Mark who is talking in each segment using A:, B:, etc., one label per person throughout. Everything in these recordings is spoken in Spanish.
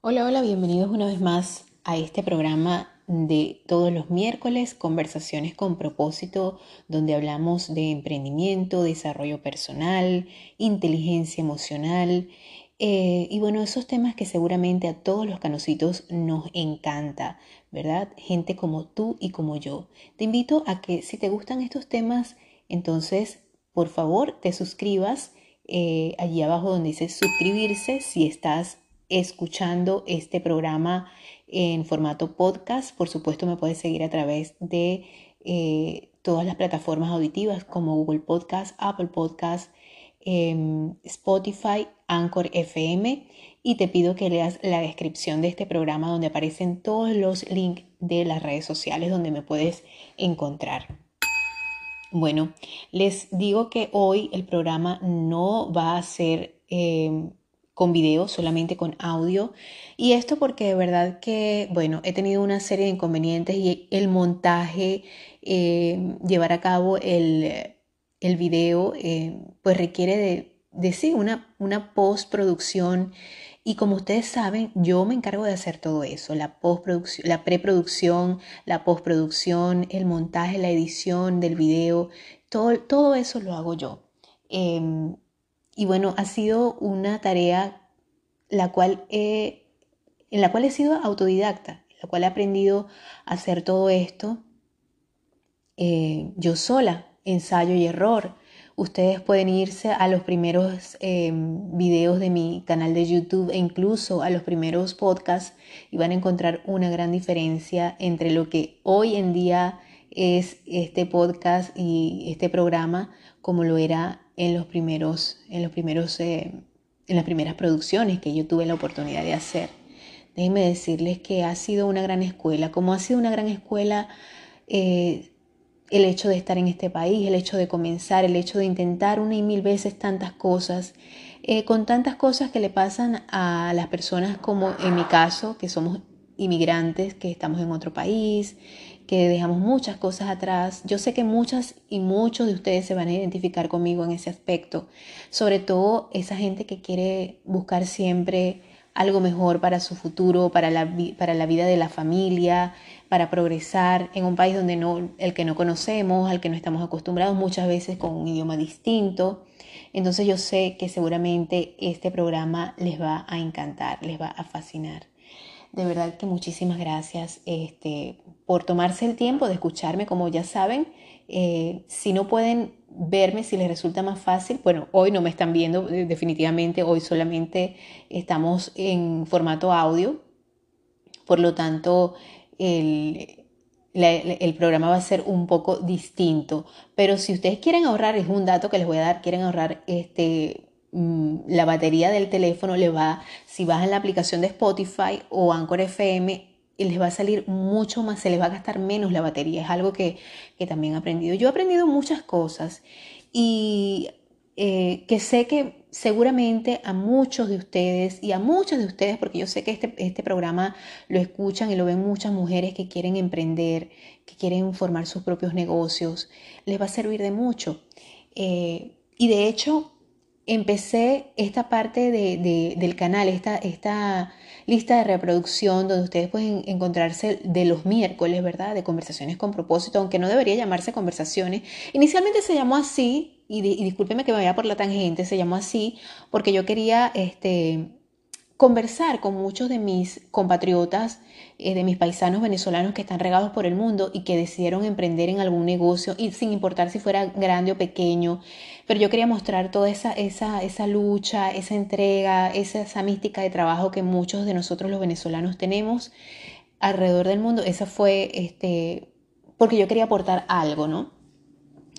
A: Hola, hola, bienvenidos una vez más a este programa de todos los miércoles, conversaciones con propósito, donde hablamos de emprendimiento, desarrollo personal, inteligencia emocional eh, y bueno, esos temas que seguramente a todos los canositos nos encanta, ¿verdad? Gente como tú y como yo. Te invito a que si te gustan estos temas, entonces por favor te suscribas eh, allí abajo donde dice suscribirse si estás escuchando este programa en formato podcast. Por supuesto, me puedes seguir a través de eh, todas las plataformas auditivas como Google Podcast, Apple Podcast, em, Spotify, Anchor FM. Y te pido que leas la descripción de este programa donde aparecen todos los links de las redes sociales donde me puedes encontrar. Bueno, les digo que hoy el programa no va a ser em, con video, solamente con audio. Y esto porque de verdad que, bueno, he tenido una serie de inconvenientes y el montaje, eh, llevar a cabo el, el video, eh, pues requiere de, sí, una, una postproducción. Y como ustedes saben, yo me encargo de hacer todo eso, la postproducción, la preproducción, la postproducción, el montaje, la edición del video, todo, todo eso lo hago yo. Em, y bueno, ha sido una tarea la cual en la cual he sido autodidacta, en la cual he aprendido a hacer todo esto eh, yo sola, ensayo y error. Ustedes pueden irse a los primeros em, videos de mi canal de YouTube e incluso a los primeros podcasts y van a encontrar una gran diferencia entre lo que hoy en día es este podcast y este programa como lo era en los primeros, en los primeros, eh, en las primeras producciones que yo tuve la oportunidad de hacer. Déjenme decirles que ha sido una gran escuela, como ha sido una gran escuela eh, el hecho de estar en este país, el hecho de comenzar, el hecho de intentar una y mil veces tantas cosas, eh, con tantas cosas que le pasan a las personas como en mi caso, que somos inmigrantes, que estamos en otro país, que dejamos muchas cosas atrás. Yo sé que muchas y muchos de ustedes se van a identificar conmigo en ese aspecto, sobre todo esa gente que quiere buscar siempre algo mejor para su futuro, para la, para la vida de la familia, para progresar en un país donde no, el que no conocemos, al que no estamos acostumbrados, muchas veces con un idioma distinto. Entonces yo sé que seguramente este programa les va a encantar, les va a fascinar. De verdad que muchísimas gracias este, por tomarse el tiempo de escucharme, como ya saben. Eh, si no pueden verme, si les resulta más fácil, bueno, hoy no me están viendo eh, definitivamente, hoy solamente estamos en formato audio, por lo tanto el, el programa va a ser un poco distinto. Pero si ustedes quieren ahorrar, es un dato que les voy a dar, quieren ahorrar este Mm, la batería del teléfono le va, si bajan la aplicación de Spotify o Anchor FM, les va a salir mucho más, se les va a gastar menos la batería. Es algo que, también he aprendido. Yo he aprendido muchas cosas y eh, que sé que seguramente a muchos de ustedes y a muchas de ustedes, porque yo sé que este, este programa lo escuchan y lo ven muchas mujeres que quieren emprender, que quieren formar sus propios negocios, les va a servir de mucho. Eh, y de hecho, empecé esta parte del canal, esta, esta lista de reproducción donde ustedes pueden encontrarse de los miércoles, ¿verdad? De conversaciones con propósito, aunque no debería llamarse conversaciones. Inicialmente se llamó así, y, y discúlpeme que me vaya por la tangente, se llamó así porque yo quería este, conversar con muchos de mis compatriotas, eh, de mis paisanos venezolanos que están regados por el mundo y que decidieron emprender en algún negocio, y sin importar si fuera grande o pequeño. Pero yo quería mostrar toda esa, esa, esa lucha, esa entrega, esa, esa mística de trabajo que muchos de nosotros los venezolanos tenemos alrededor del mundo. Esa fue, este, porque yo quería aportar algo, ¿no?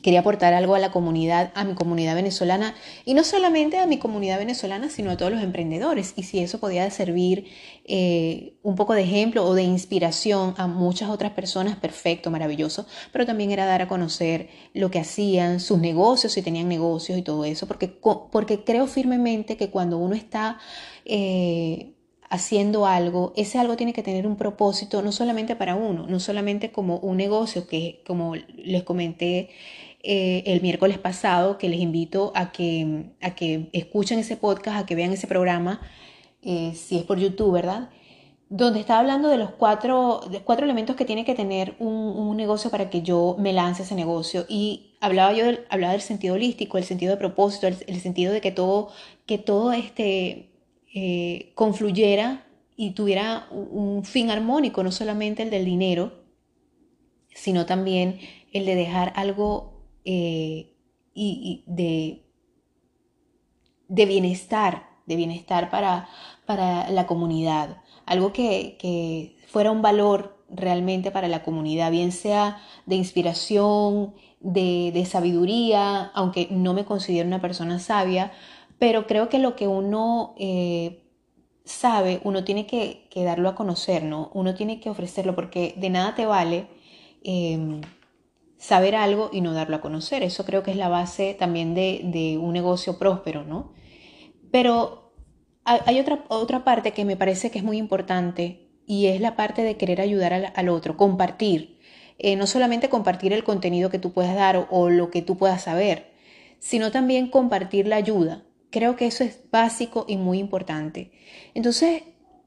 A: Quería aportar algo a la comunidad, a mi comunidad venezolana, y no solamente a mi comunidad venezolana, sino a todos los emprendedores. Y si eso podía servir eh, un poco de ejemplo o de inspiración a muchas otras personas, perfecto, maravilloso. Pero también era dar a conocer lo que hacían, sus negocios, si tenían negocios y todo eso, porque, porque creo firmemente que cuando uno está... Eh, haciendo algo, ese algo tiene que tener un propósito no solamente para uno, no solamente como un negocio, que como les comenté eh, el miércoles pasado, que les invito a que, a que escuchen ese podcast, a que vean ese programa, eh, si es por YouTube, ¿verdad? Donde está hablando de los cuatro, de cuatro elementos que tiene que tener un, negocio para que yo me lance ese negocio. Y hablaba yo del, hablaba del sentido holístico, el sentido de propósito, el, sentido de que todo, que todo este, eh, confluyera y tuviera un fin armónico, no solamente el del dinero, sino también el de dejar algo eh, y, de, de, bienestar, de bienestar para, para la comunidad, algo que, que fuera un valor realmente para la comunidad, bien sea de inspiración, de, de, sabiduría, aunque no me considero una persona sabia, pero creo que lo que uno eh, sabe, uno tiene que, darlo a conocer, ¿no? Uno tiene que ofrecerlo porque de nada te vale em, saber algo y no darlo a conocer. Eso creo que es la base también de, un negocio próspero, ¿no? Pero hay otra, otra parte que me parece que es muy importante y es la parte de querer ayudar al, otro, compartir. Eh, no solamente compartir el contenido que tú puedas dar o lo que tú puedas saber, sino también compartir la ayuda. Creo que eso es básico y muy importante. Entonces,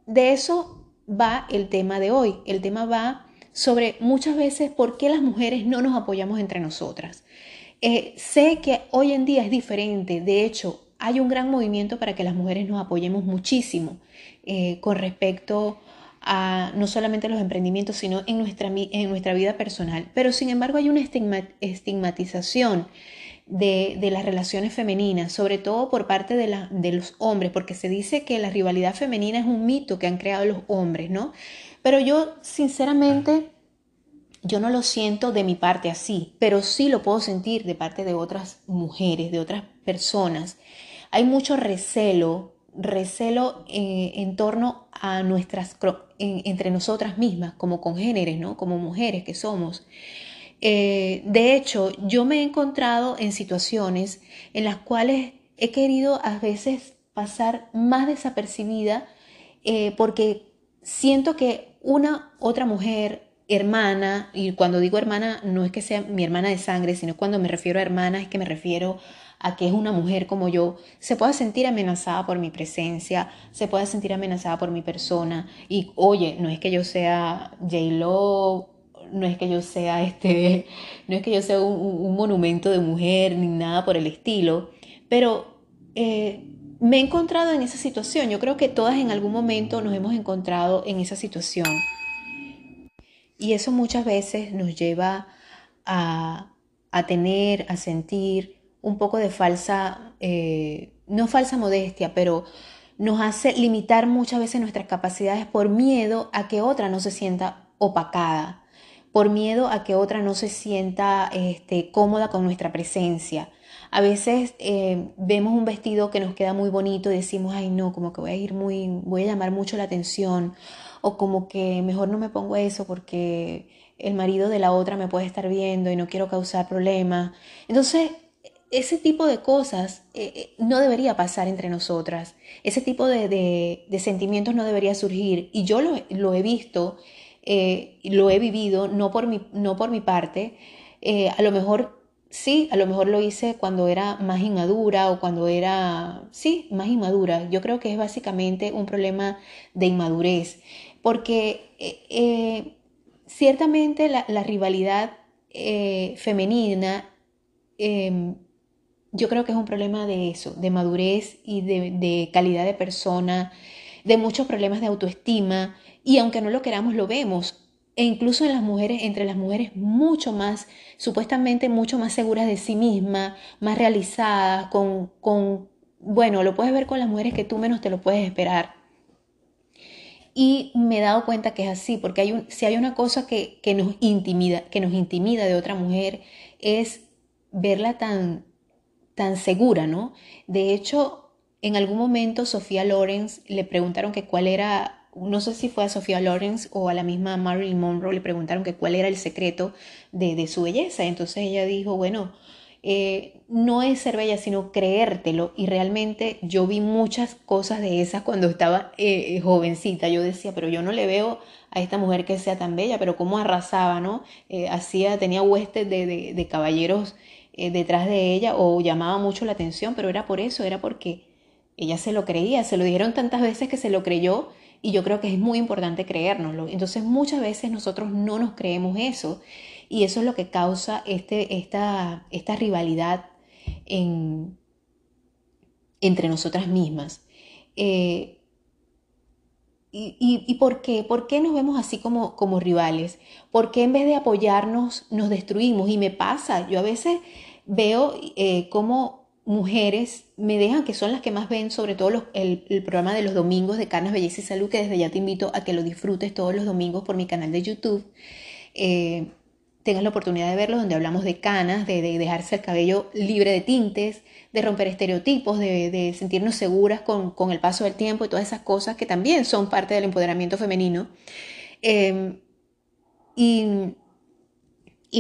A: de eso va el tema de hoy. El tema va sobre muchas veces por qué las mujeres no nos apoyamos entre nosotras. Eh, sé que hoy en día es diferente. De hecho, hay un gran movimiento para que las mujeres nos apoyemos muchísimo eh, con respecto a no solamente los emprendimientos, sino en nuestra, en nuestra vida personal. Pero sin embargo hay una estigmatización de, las relaciones femeninas, sobre todo por parte de, de los hombres, porque se dice que la rivalidad femenina es un mito que han creado los hombres, ¿no? Pero yo, sinceramente, yo no lo siento de mi parte así, pero sí lo puedo sentir de parte de otras mujeres, de otras personas. Hay mucho recelo, recelo eh, en torno a nuestras, entre nosotras mismas, como congéneres, ¿no? Como mujeres que somos. Eh, de hecho, yo me he encontrado en situaciones en las cuales he querido a veces pasar más desapercibida eh, porque siento que una otra mujer, hermana, y cuando digo hermana no es que sea mi hermana de sangre, sino cuando me refiero a hermana es que me refiero a que es una mujer como yo, se pueda sentir amenazada por mi presencia, se pueda sentir amenazada por mi persona. Y oye, no es que yo sea J-Lo no es que yo sea este, no es que yo sea un, monumento de mujer ni nada por el estilo, pero eh, me he encontrado en esa situación. Yo creo que todas en algún momento nos hemos encontrado en esa situación. Y eso muchas veces nos lleva a, a tener, a sentir un poco de falsa, eh, no falsa modestia, pero nos hace limitar muchas veces nuestras capacidades por miedo a que otra no se sienta opacada, por miedo a que otra no se sienta este, cómoda con nuestra presencia. A veces eh, vemos un vestido que nos queda muy bonito y decimos, ay no, como que voy a ir muy, voy a llamar mucho la atención, o como que mejor no me pongo eso porque el marido de la otra me puede estar viendo y no quiero causar problemas. Entonces, ese tipo de cosas eh, eh, no debería pasar entre nosotras. Ese tipo de, sentimientos no debería surgir. Y yo lo he visto eh, lo he vivido, no por mi, no por mi parte. Eh, a lo mejor sí, a lo mejor lo hice cuando era más inmadura o cuando era, sí, más inmadura. Yo creo que es básicamente un problema de inmadurez, porque eh, ciertamente la, rivalidad femenina, em, yo creo que es un problema de eso, de madurez y de, de calidad de persona, de muchos problemas de autoestima y aunque no lo queramos, lo vemos. E incluso en las mujeres, entre las mujeres mucho más, supuestamente mucho más seguras de sí mismas, más realizadas, con, con, bueno, lo puedes ver con las mujeres que tú menos te lo puedes esperar. Y me he dado cuenta que es así, porque hay un, si hay una cosa que, que, nos intimida, que nos intimida de otra mujer, es verla tan, tan segura, ¿no? De hecho, en algún momento Sofía Lawrence le preguntaron que cuál era no sé si fue a Sofía Lawrence o a la misma Marilyn Monroe, le preguntaron que cuál era el secreto de, su belleza. Entonces ella dijo, bueno, eh, no es ser bella, sino creértelo. Y realmente yo vi muchas cosas de esas cuando estaba eh, jovencita. Yo decía, pero yo no le veo a esta mujer que sea tan bella, pero cómo arrasaba, ¿no? Eh, hacía, tenía huestes de, de, caballeros detrás de ella o llamaba mucho la atención, pero era por eso, era porque ella se lo creía, se lo dijeron tantas veces que se lo creyó y yo creo que es muy importante creérnoslo. Entonces muchas veces nosotros no nos creemos eso y eso es lo que causa este, esta, esta rivalidad en, entre nosotras mismas. Eh, y, por qué? ¿Por qué nos vemos así como, como rivales? ¿Por qué en vez de apoyarnos nos destruimos? Y me pasa, yo a veces veo eh, cómo mujeres me dejan, que son las que más ven, sobre todo el, programa de los domingos de Carnes, Belleza y Salud, que desde ya te invito a que lo disfrutes todos los domingos por mi canal de YouTube. Eh, tengas la oportunidad de verlo, donde hablamos de canas, de, dejarse el cabello libre de tintes, de romper estereotipos, de, sentirnos seguras con, el paso del tiempo y todas esas cosas que también son parte del empoderamiento femenino. Em, y,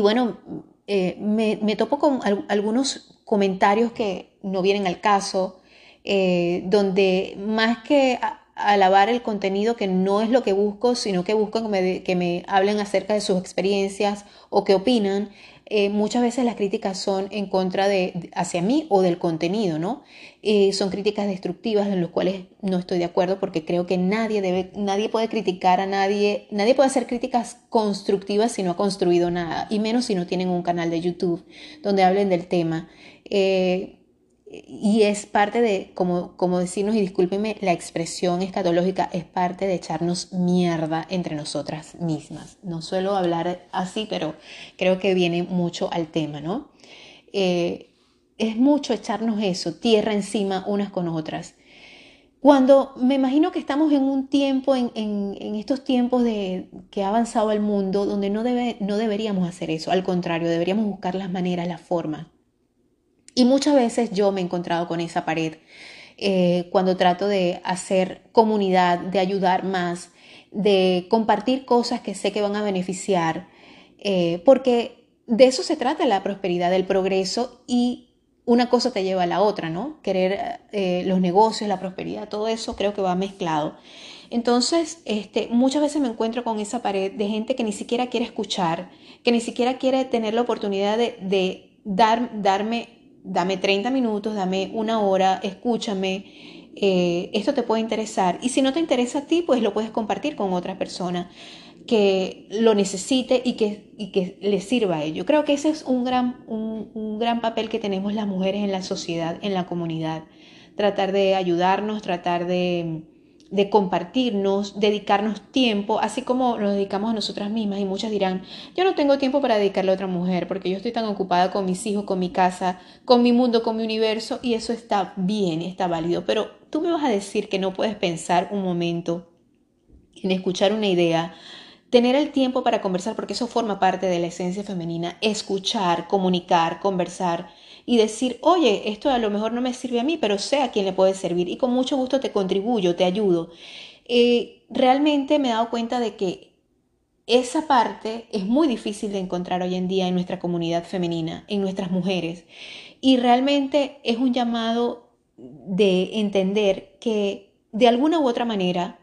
A: bueno, eh, me, topo con algunos comentarios que no vienen al caso, eh, donde más que alabar el contenido que no es lo que busco, sino que busco que me, que me hablen acerca de sus experiencias o que opinan. Eh, muchas veces las críticas son en contra de hacia mí o del contenido, ¿no? Eh, son críticas destructivas en las cuales no estoy de acuerdo porque creo que nadie debe, nadie puede criticar a nadie, nadie puede hacer críticas constructivas si no ha construido nada, y menos si no tienen un canal de YouTube donde hablen del tema. Eh, y es parte de, como, como decirnos, y discúlpenme, la expresión escatológica es parte de echarnos mierda entre nosotras mismas. No suelo hablar así, pero creo que viene mucho al tema, ¿no? Eh, es mucho echarnos eso, tierra encima unas con otras. Cuando me imagino que estamos en un tiempo, en, en, estos tiempos de, que ha avanzado el mundo, donde no, debe, no deberíamos hacer eso, al contrario, deberíamos buscar las maneras, las formas y muchas veces yo me he encontrado con esa pared eh, cuando trato de hacer comunidad, de ayudar más, de compartir cosas que sé que van a beneficiar, eh, porque de eso se trata la prosperidad, el progreso y una cosa te lleva a la otra, ¿no? Querer eh, los negocios, la prosperidad, todo eso creo que va mezclado. Entonces, este, muchas veces me encuentro con esa pared de gente que ni siquiera quiere escuchar, que ni siquiera quiere tener la oportunidad de, de dar, darme dame 30 minutos, dame una hora, escúchame, eh, esto te puede interesar. Y si no te interesa a ti, pues lo puedes compartir con otra persona que lo necesite y que, y que le sirva a ello. Creo que ese es un gran, un gran papel que tenemos las mujeres en la sociedad, en la comunidad. Tratar de ayudarnos, tratar de de compartirnos, dedicarnos tiempo, así como nos dedicamos a nosotras mismas. Y muchas dirán, yo no tengo tiempo para dedicarle a otra mujer porque yo estoy tan ocupada con mis hijos, con mi casa, con mi mundo, con mi universo, y eso está bien, está válido. Pero tú me vas a decir que no puedes pensar un momento en escuchar una idea, tener el tiempo para conversar, porque eso forma parte de la esencia femenina, escuchar, comunicar, conversar y decir, oye, esto a lo mejor no me sirve a mí, pero sé a quién le puede servir y con mucho gusto te contribuyo, te ayudo. Eh, realmente me he dado cuenta de que esa parte es muy difícil de encontrar hoy en día en nuestra comunidad femenina, en nuestras mujeres. Y realmente es un llamado de entender que de alguna u otra manera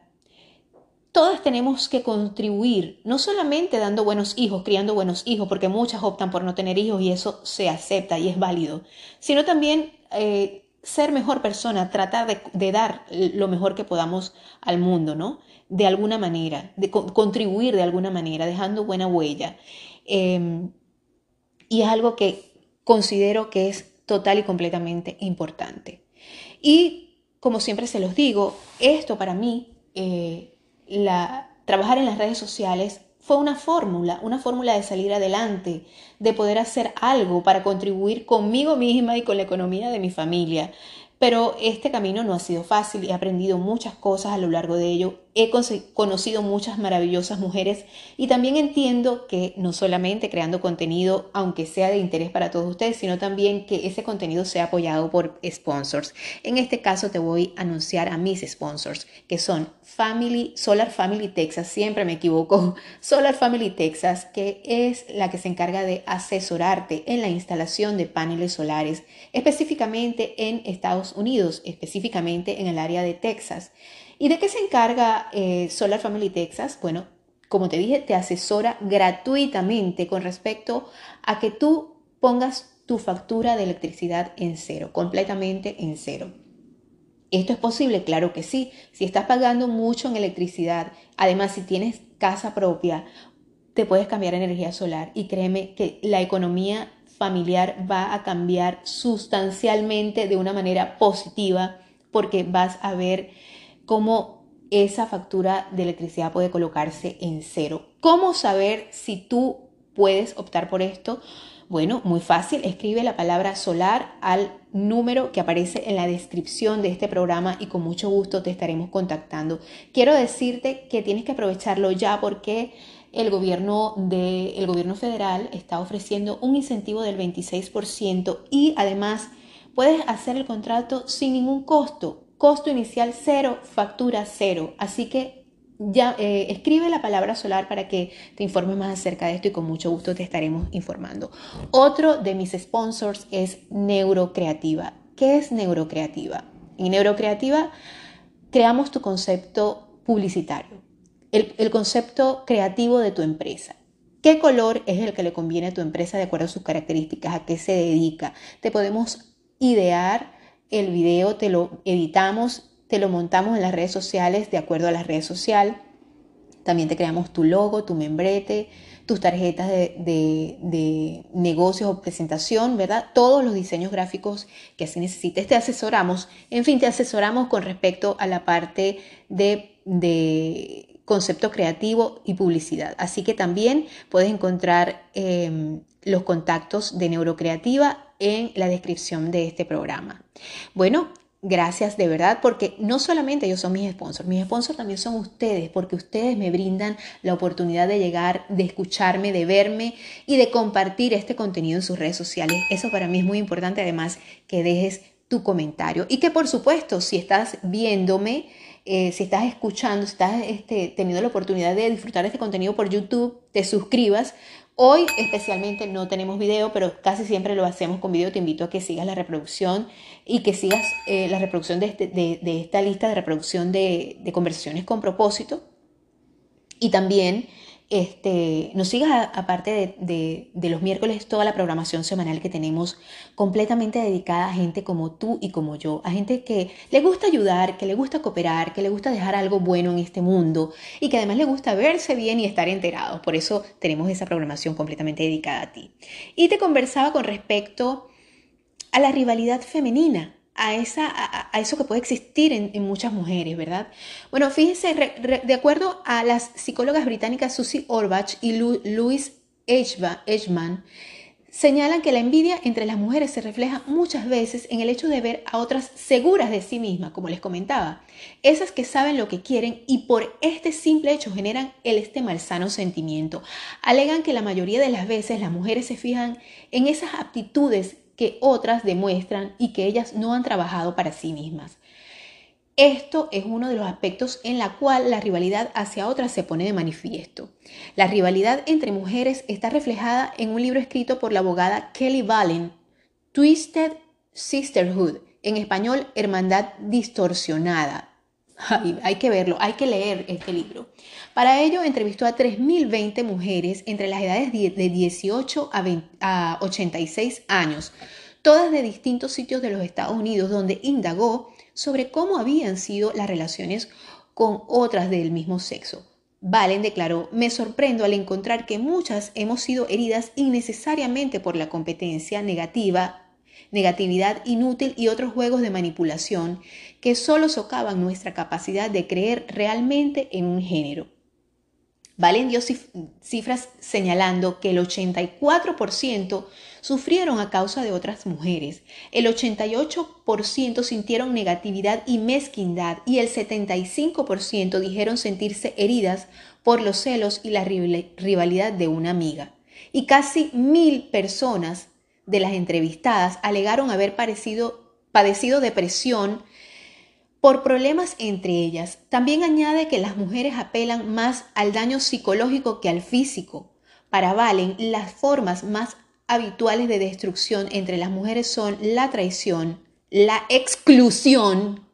A: todas tenemos que contribuir, no solamente dando buenos hijos, criando buenos hijos, porque muchas optan por no tener hijos y eso se acepta y es válido, sino también eh, ser mejor persona, tratar de, dar lo mejor que podamos al mundo, ¿no? De alguna manera, de contribuir de alguna manera, dejando buena huella. Em, y es algo que considero que es total y completamente importante. Y como siempre se los digo, esto para mí eh, la, trabajar en las redes sociales fue una fórmula, una fórmula de salir adelante, de poder hacer algo para contribuir conmigo misma y con la economía de mi familia. Pero este camino no ha sido fácil, he aprendido muchas cosas a lo largo de ello, he conocido muchas maravillosas mujeres y también entiendo que no solamente creando contenido, aunque sea de interés para todos ustedes, sino también que ese contenido sea apoyado por sponsors. En este caso te voy a anunciar a mis sponsors, que son Solar Family Texas, siempre me equivoco, Solar Family Texas, que es la que se encarga de asesorarte en la instalación de paneles solares, específicamente en Estados Unidos, específicamente en el área de Texas. ¿Y de qué se encarga eh, Solar Family Texas? Bueno, como te dije, te asesora gratuitamente con respecto a que tú pongas tu factura de electricidad en cero, completamente en cero. ¿Esto es posible? Claro que sí. Si estás pagando mucho en electricidad, además si tienes casa propia, te puedes cambiar a energía solar y créeme que la economía familiar va a cambiar sustancialmente de una manera positiva porque vas a ver cómo esa factura de electricidad puede colocarse en cero. ¿Cómo saber si tú puedes optar por esto? Bueno, muy fácil, escribe la palabra solar al número que aparece en la descripción de este programa y con mucho gusto te estaremos contactando. Quiero decirte que tienes que aprovecharlo ya porque el gobierno, de, el gobierno federal está ofreciendo un incentivo del 26% y además puedes hacer el contrato sin ningún costo. Costo inicial cero, factura cero. Así que ya eh, escribe la palabra solar para que te informes más acerca de esto y con mucho gusto te estaremos informando. Otro de mis sponsors es Neurocreativa. ¿Qué es Neurocreativa? En Neurocreativa creamos tu concepto publicitario, el, el concepto creativo de tu empresa. ¿Qué color es el que le conviene a tu empresa de acuerdo a sus características? ¿A qué se dedica? Te podemos idear el video te lo editamos, te lo montamos en las redes sociales de acuerdo a las redes sociales. También te creamos tu logo, tu membrete, tus tarjetas de, negocios o presentación, ¿verdad? Todos los diseños gráficos que así necesites. Te asesoramos, en fin, te asesoramos con respecto a la parte de, concepto creativo y publicidad. Así que también puedes encontrar em, los contactos de Neurocreativa en la descripción de este programa. Bueno, gracias de verdad porque no solamente ellos son mis sponsors, mis sponsors también son ustedes porque ustedes me brindan la oportunidad de llegar, de escucharme, de verme y de compartir este contenido en sus redes sociales. Eso para mí es muy importante, además que dejes tu comentario y que por supuesto si estás viéndome, eh, si estás escuchando, si estás este, teniendo la oportunidad de disfrutar este contenido por YouTube, te suscribas Hoy especialmente no tenemos video, pero casi siempre lo hacemos con video. Te invito a que sigas la reproducción y que sigas eh, la reproducción este, de, esta lista de reproducción de, de conversaciones con propósito. Y también este, nos sigas aparte de, los miércoles toda la programación semanal que tenemos completamente dedicada a gente como tú y como yo, a gente que le gusta ayudar, que le gusta cooperar, que le gusta dejar algo bueno en este mundo y que además le gusta verse bien y estar enterados. Por eso tenemos esa programación completamente dedicada a ti. Y te conversaba con respecto a la rivalidad femenina a, esa, a, eso que puede existir en, muchas mujeres, ¿verdad? Bueno, fíjense, de acuerdo a las psicólogas británicas Susie Orbach y Louise Edgeman, señalan que la envidia entre las mujeres se refleja muchas veces en el hecho de ver a otras seguras de sí mismas, como les comentaba, esas que saben lo que quieren y por este simple hecho generan el este malsano sentimiento. Alegan que la mayoría de las veces las mujeres se fijan en esas aptitudes que otras demuestran y que ellas no han trabajado para sí mismas. Esto es uno de los aspectos en la cual la rivalidad hacia otras se pone de manifiesto. La rivalidad entre mujeres está reflejada en un libro escrito por la abogada Kelly Valen, Twisted Sisterhood, en español Hermandad Distorsionada, hay que verlo, hay que leer este libro. Para ello entrevistó a 3.020 mujeres entre las edades de 18 a, 86 años, todas de distintos sitios de los Estados Unidos, donde indagó sobre cómo habían sido las relaciones con otras del mismo sexo. Valen declaró, me sorprendo al encontrar que muchas hemos sido heridas innecesariamente por la competencia negativa negatividad inútil y otros juegos de manipulación que solo socavan nuestra capacidad de creer realmente en un género. Valen dio cifras señalando que el 84% sufrieron a causa de otras mujeres, el 88% sintieron negatividad y mezquindad y el 75% dijeron sentirse heridas por los celos y la rivalidad de una amiga. Y casi mil personas de las entrevistadas alegaron haber padecido depresión, por problemas entre ellas. También añade que las mujeres apelan más al daño psicológico que al físico. Para Valen, las formas más habituales de destrucción entre las mujeres son la traición, la exclusión,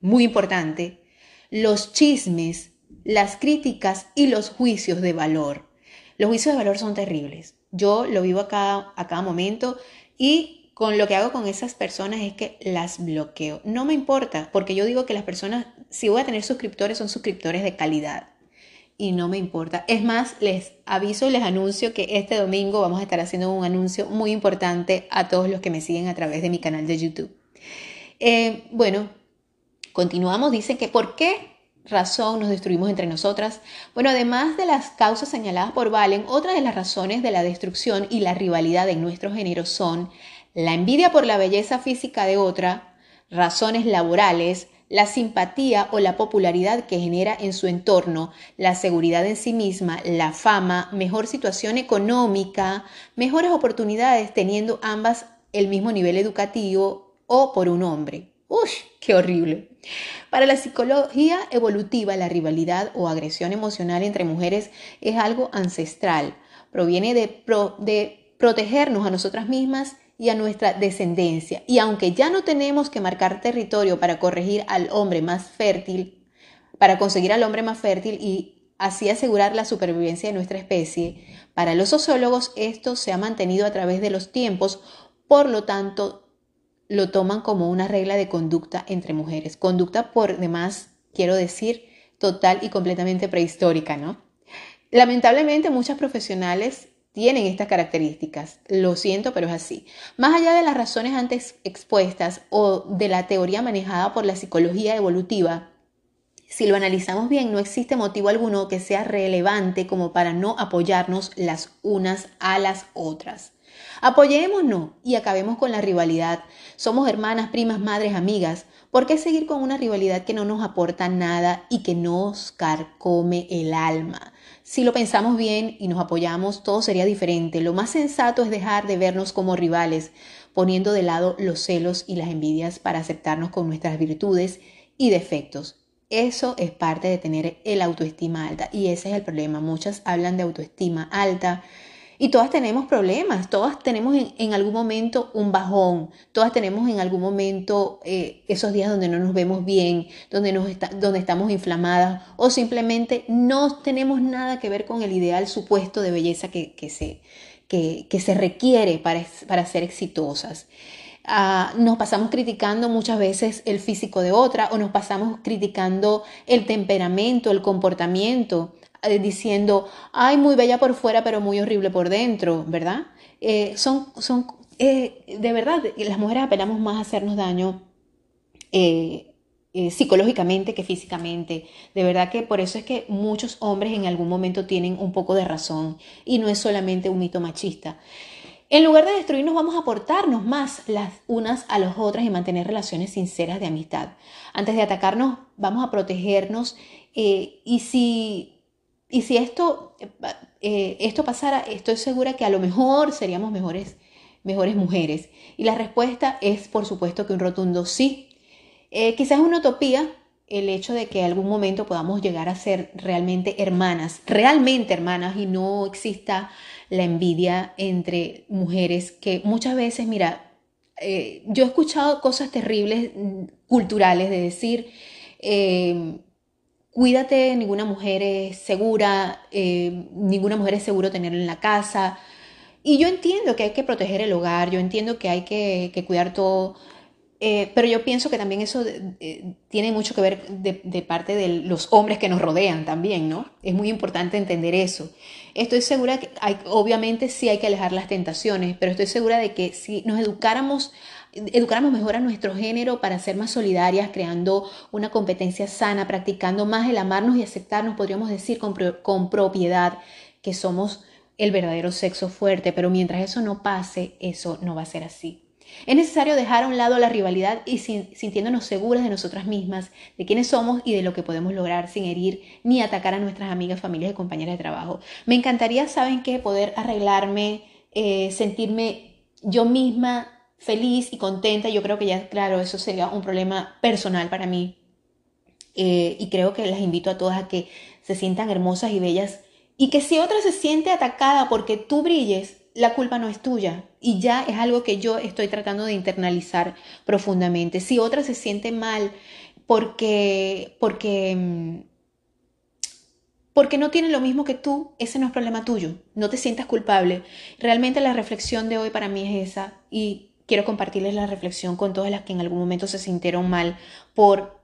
A: muy importante, los chismes, las críticas y los juicios de valor. Los juicios de valor son terribles. Yo lo vivo a cada, a cada momento y con lo que hago con esas personas es que las bloqueo. No me importa, porque yo digo que las personas, si voy a tener suscriptores, son suscriptores de calidad. Y no me importa. Es más, les aviso les anuncio que este domingo vamos a estar haciendo un anuncio muy importante a todos los que me siguen a través de mi canal de YouTube. Eh, bueno, continuamos. Dicen que ¿por qué razón nos destruimos entre nosotras? Bueno, además de las causas señaladas por Valen, otra de las razones de la destrucción y la rivalidad en nuestro género son la envidia por la belleza física de otra, razones laborales, la simpatía o la popularidad que genera en su entorno, la seguridad en sí misma, la fama, mejor situación económica, mejores oportunidades teniendo ambas el mismo nivel educativo o por un hombre. ¡Uy, qué horrible! Para la psicología evolutiva, la rivalidad o agresión emocional entre mujeres es algo ancestral. Proviene de, protegernos a nosotras mismas y a nuestra descendencia. Y aunque ya no tenemos que marcar territorio para corregir al hombre más fértil, para conseguir al hombre más fértil y así asegurar la supervivencia de nuestra especie, para los sociólogos esto se ha mantenido a través de los tiempos, por lo tanto lo toman como una regla de conducta entre mujeres. Conducta por demás, quiero decir, total y completamente prehistórica, ¿no? Lamentablemente muchas profesionales tienen estas características. Lo siento, pero es así. Más allá de las razones antes expuestas o de la teoría manejada por la psicología evolutiva, si lo analizamos bien, no existe motivo alguno que sea relevante como para no apoyarnos las unas a las otras. Apoyémonos y acabemos con la rivalidad. Somos hermanas, primas, madres, amigas. ¿Por qué seguir con una rivalidad que no nos aporta nada y que nos carcome el alma? Si lo pensamos bien y nos apoyamos, todo sería diferente. Lo más sensato es dejar de vernos como rivales, poniendo de lado los celos y las envidias para aceptarnos con nuestras virtudes y defectos. Eso es parte de tener el autoestima alta y ese es el problema. Muchas hablan de autoestima alta, y todas tenemos problemas, todas tenemos en, algún momento un bajón, todas tenemos en algún momento eh, esos días donde no nos vemos bien, donde, nos donde estamos inflamadas o simplemente no tenemos nada que ver con el ideal supuesto de belleza que, se, que, se requiere para, para ser exitosas. Ah, nos pasamos criticando muchas veces el físico de otra o nos pasamos criticando el temperamento, el comportamiento diciendo, ay, muy bella por fuera, pero muy horrible por dentro, ¿verdad? Eh, son, son eh, de verdad, las mujeres apelamos más a hacernos daño psicológicamente que físicamente. De verdad que por eso es que muchos hombres en algún momento tienen un poco de razón y no es solamente un mito machista. En lugar de destruirnos, vamos a aportarnos más las unas a las otras y mantener relaciones sinceras de amistad. Antes de atacarnos, vamos a protegernos y si y si esto, eh, esto pasara, estoy segura que a lo mejor seríamos mejores, mejores mujeres. Y la respuesta es, por supuesto, que un rotundo sí. Eh, quizás una utopía el hecho de que en algún momento podamos llegar a ser realmente hermanas, realmente hermanas, y no exista la envidia entre mujeres, que muchas veces, mira, eh, yo he escuchado cosas terribles mm, culturales de decir, cuídate, ninguna mujer es segura, eh, ninguna mujer es seguro tenerlo en la casa. Y yo entiendo que hay que proteger el hogar, yo entiendo que hay que, cuidar todo, eh, pero yo pienso que también eso eh, tiene mucho que ver de, parte de los hombres que nos rodean también, ¿no? Es muy importante entender eso. Estoy segura que hay, obviamente sí hay que alejar las tentaciones, pero estoy segura de que si nos educáramos educáramos mejor a nuestro género para ser más solidarias, creando una competencia sana, practicando más el amarnos y aceptarnos, podríamos decir con, propiedad que somos el verdadero sexo fuerte, pero mientras eso no pase, eso no va a ser así. Es necesario dejar a un lado la rivalidad y sintiéndonos seguras de nosotras mismas, de quiénes somos y de lo que podemos lograr sin herir ni atacar a nuestras amigas, familias y compañeras de trabajo. Me encantaría, ¿saben qué? Poder arreglarme, eh, sentirme yo misma feliz y contenta. Yo creo que ya, claro, eso sería un problema personal para mí. Eh, y creo que las invito a todas a que se sientan hermosas y bellas y que si otra se siente atacada porque tú brilles, la culpa no es tuya y ya es algo que yo estoy tratando de internalizar profundamente. Si otra se siente mal porque porque mm, porque no tiene lo mismo que tú, ese no es problema tuyo. No te sientas culpable. Realmente la reflexión de hoy para mí es esa y quiero compartirles la reflexión con todas las que en algún momento se sintieron mal por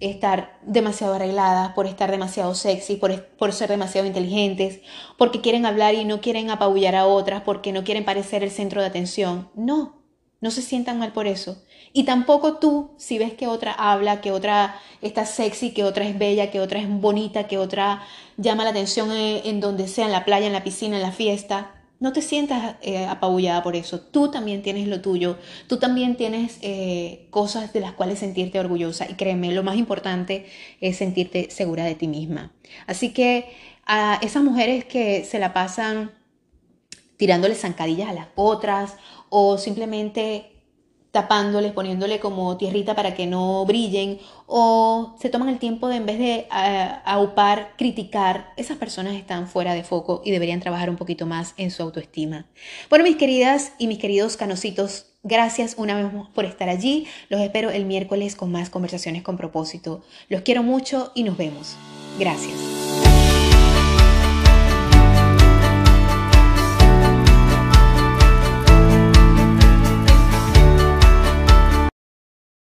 A: estar demasiado arregladas, por estar demasiado sexy, por, ser demasiado inteligentes, porque quieren hablar y no quieren apabullar a otras, porque no quieren parecer el centro de atención. No, no se sientan mal por eso. Y tampoco tú, si ves que otra habla, que otra está sexy, que otra es bella, que otra es bonita, que otra llama la atención en donde sea, en la playa, en la piscina, en la fiesta, no te sientas eh, apabullada por eso. Tú también tienes lo tuyo. Tú también tienes eh, cosas de las cuales sentirte orgullosa. Y créeme, lo más importante es sentirte segura de ti misma. Así que a esas mujeres que se la pasan tirándole zancadillas a las otras o simplemente tapándoles, poniéndole como tierrita para que no brillen, o se toman el tiempo de en vez de aupar, criticar, esas personas están fuera de foco y deberían trabajar un poquito más en su autoestima. Bueno, mis queridas y mis queridos canositos, gracias una vez más por estar allí. Los espero el miércoles con más conversaciones con propósito. Los quiero mucho y nos vemos. Gracias.